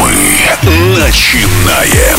Мы начинаем.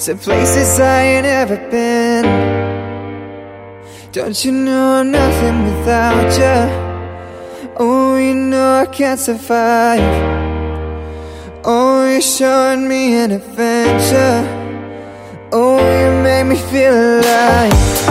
To places I ain't ever been? Don't you know I'm nothing without you? Oh, you know I can't survive. Oh, you're showing me an adventure. Oh, you make me feel alive.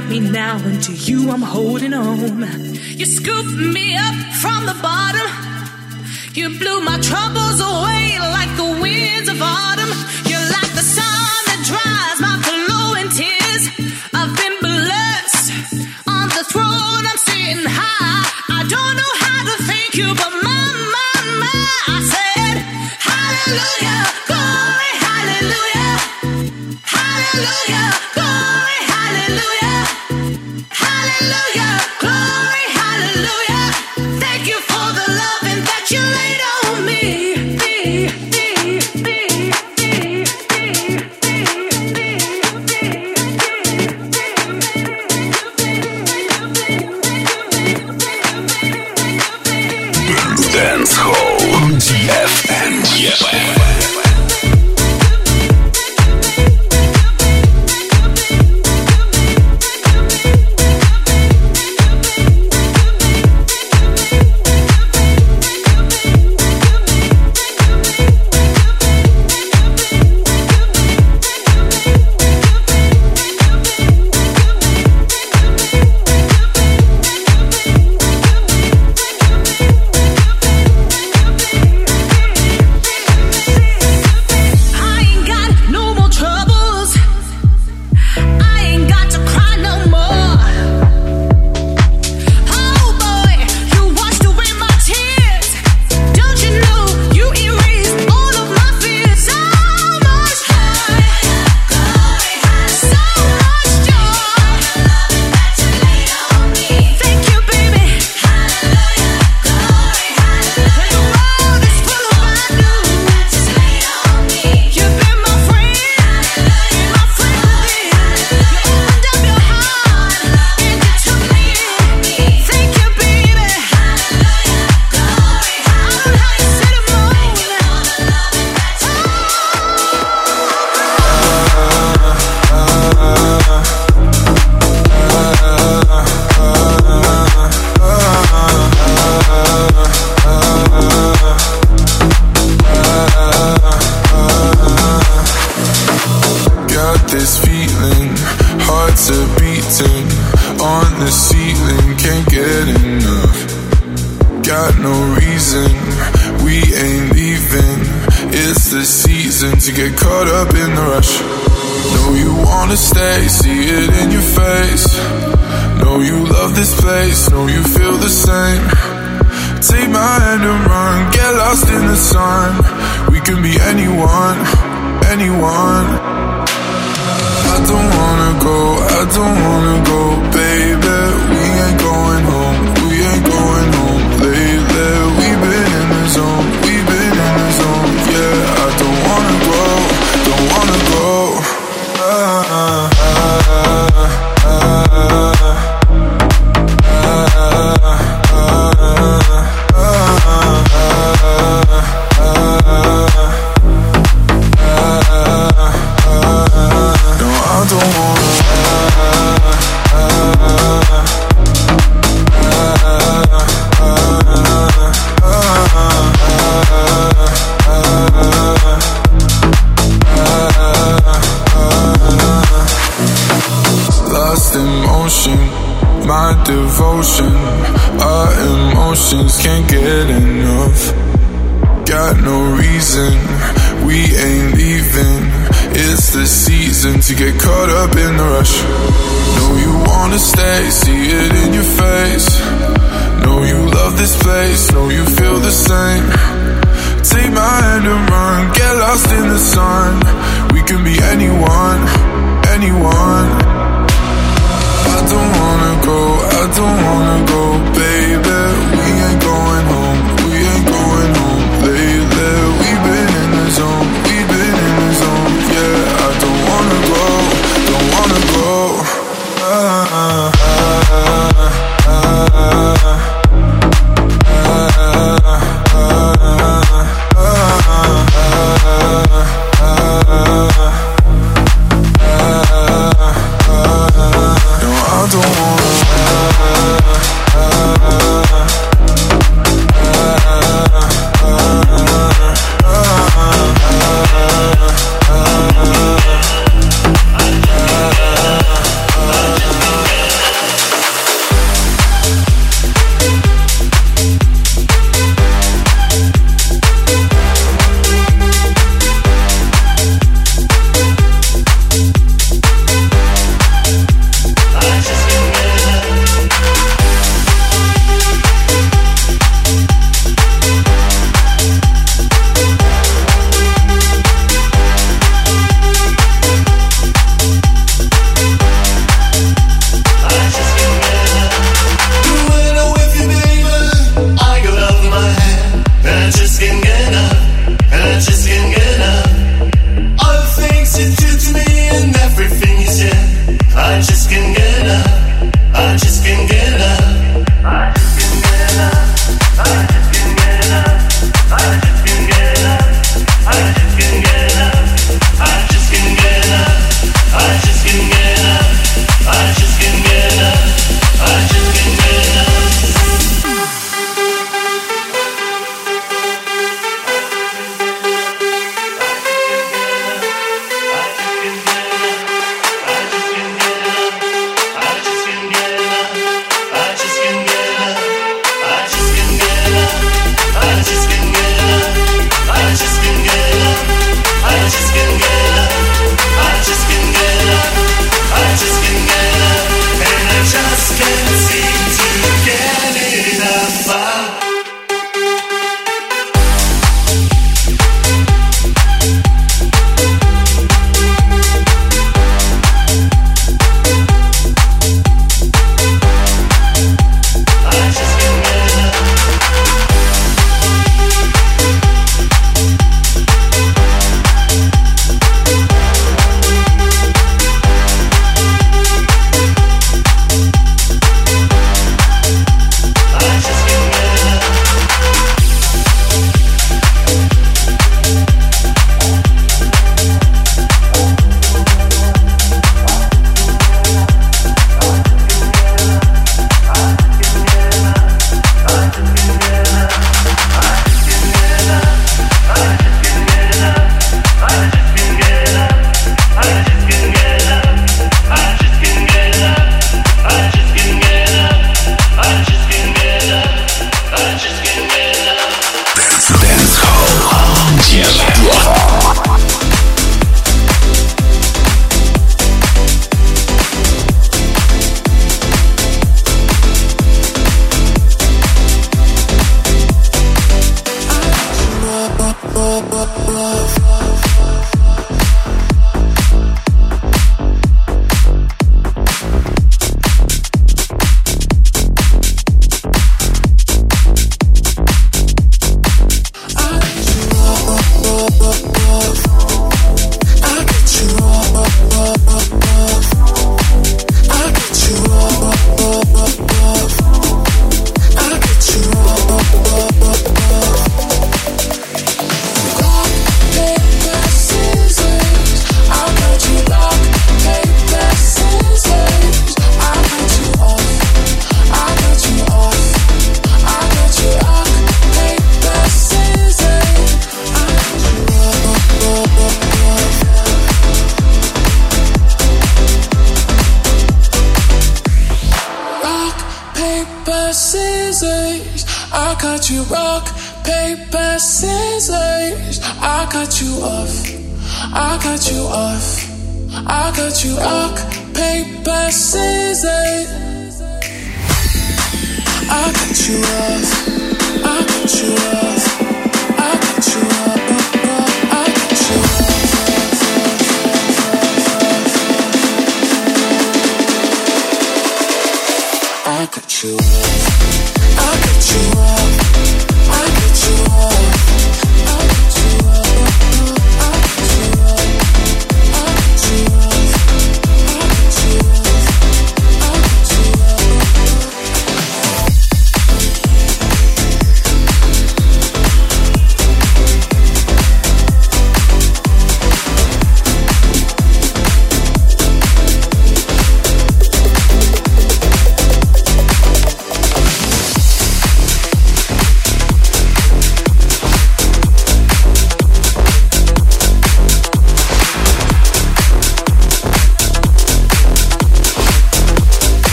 got me now, and to you I'm holding on. You scooped me up from the bottom. You blew my troubles away like the winds of autumn.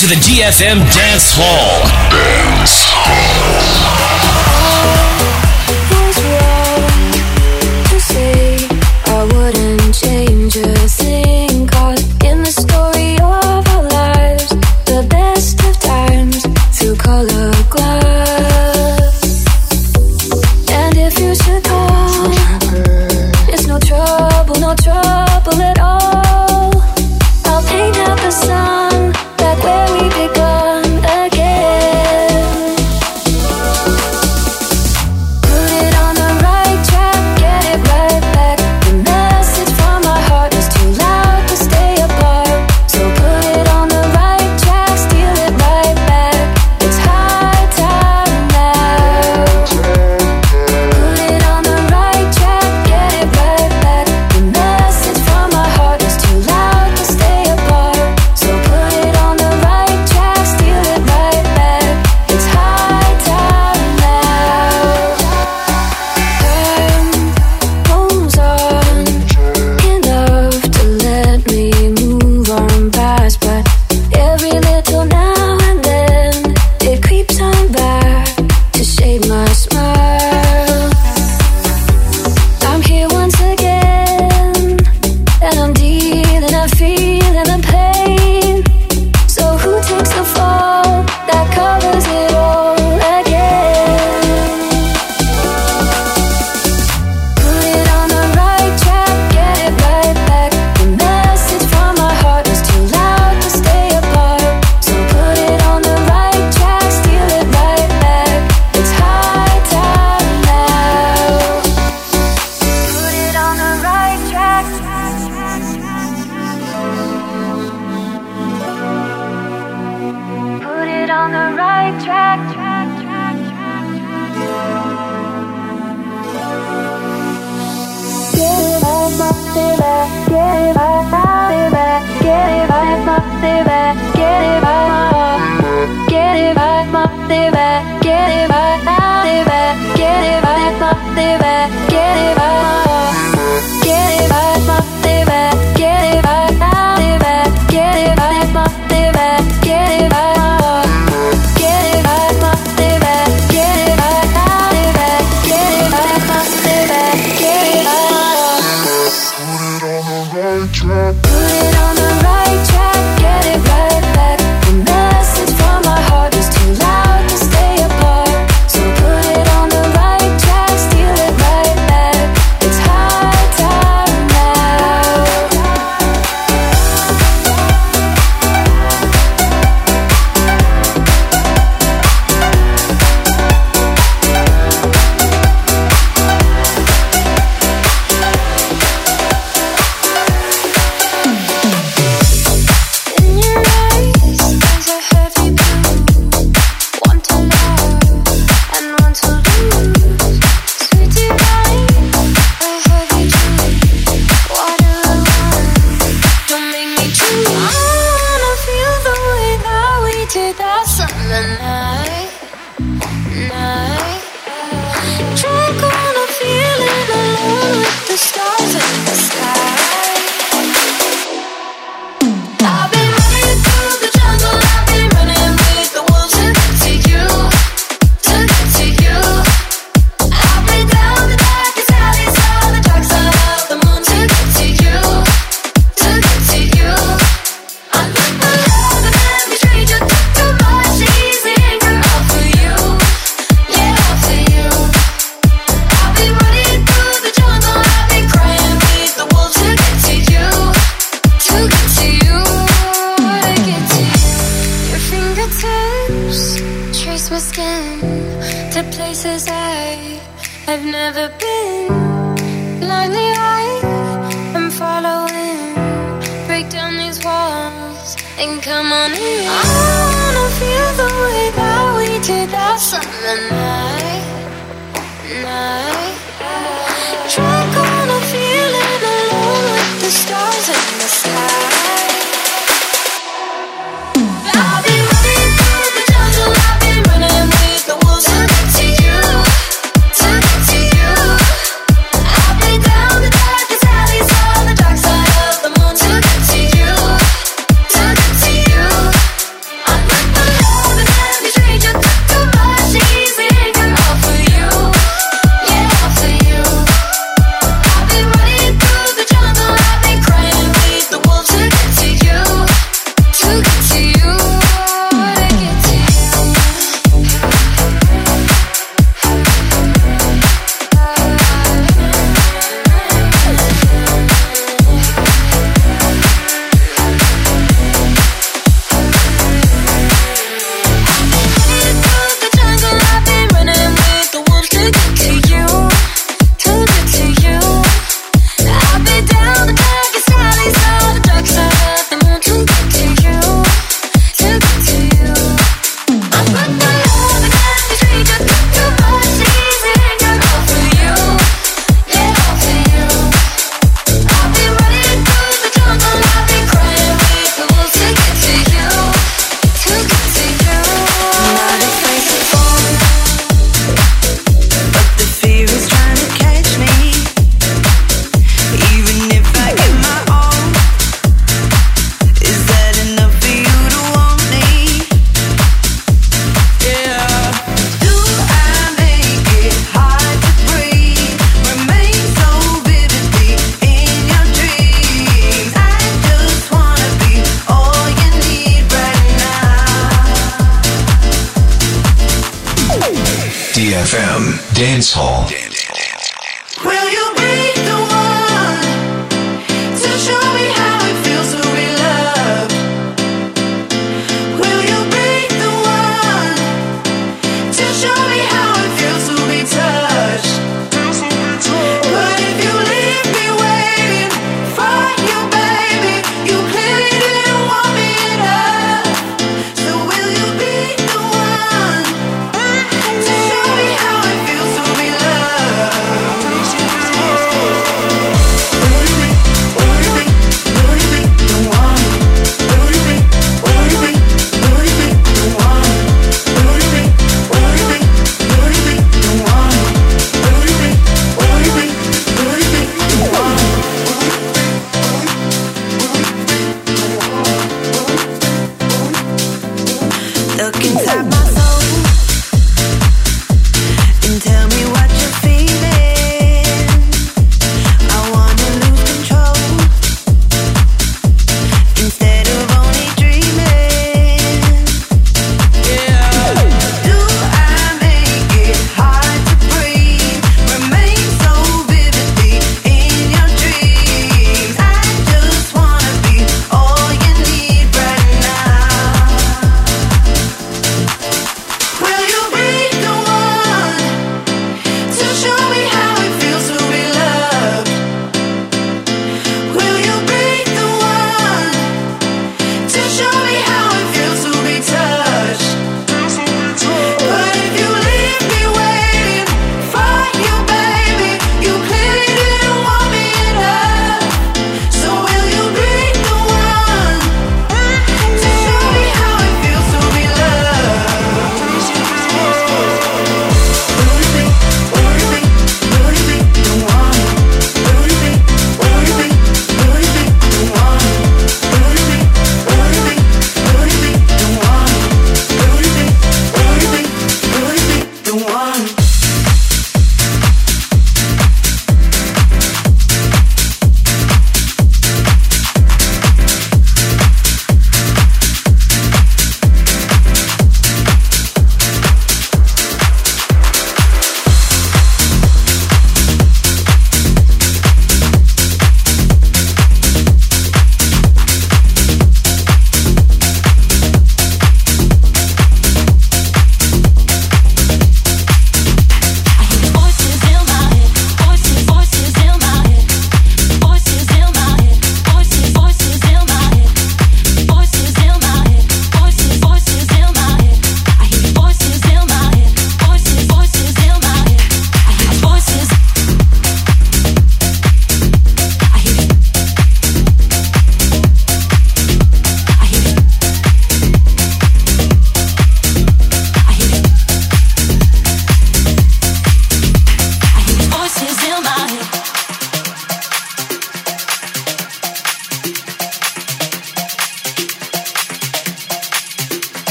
To the DFM Dance Hall. Dance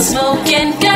smoking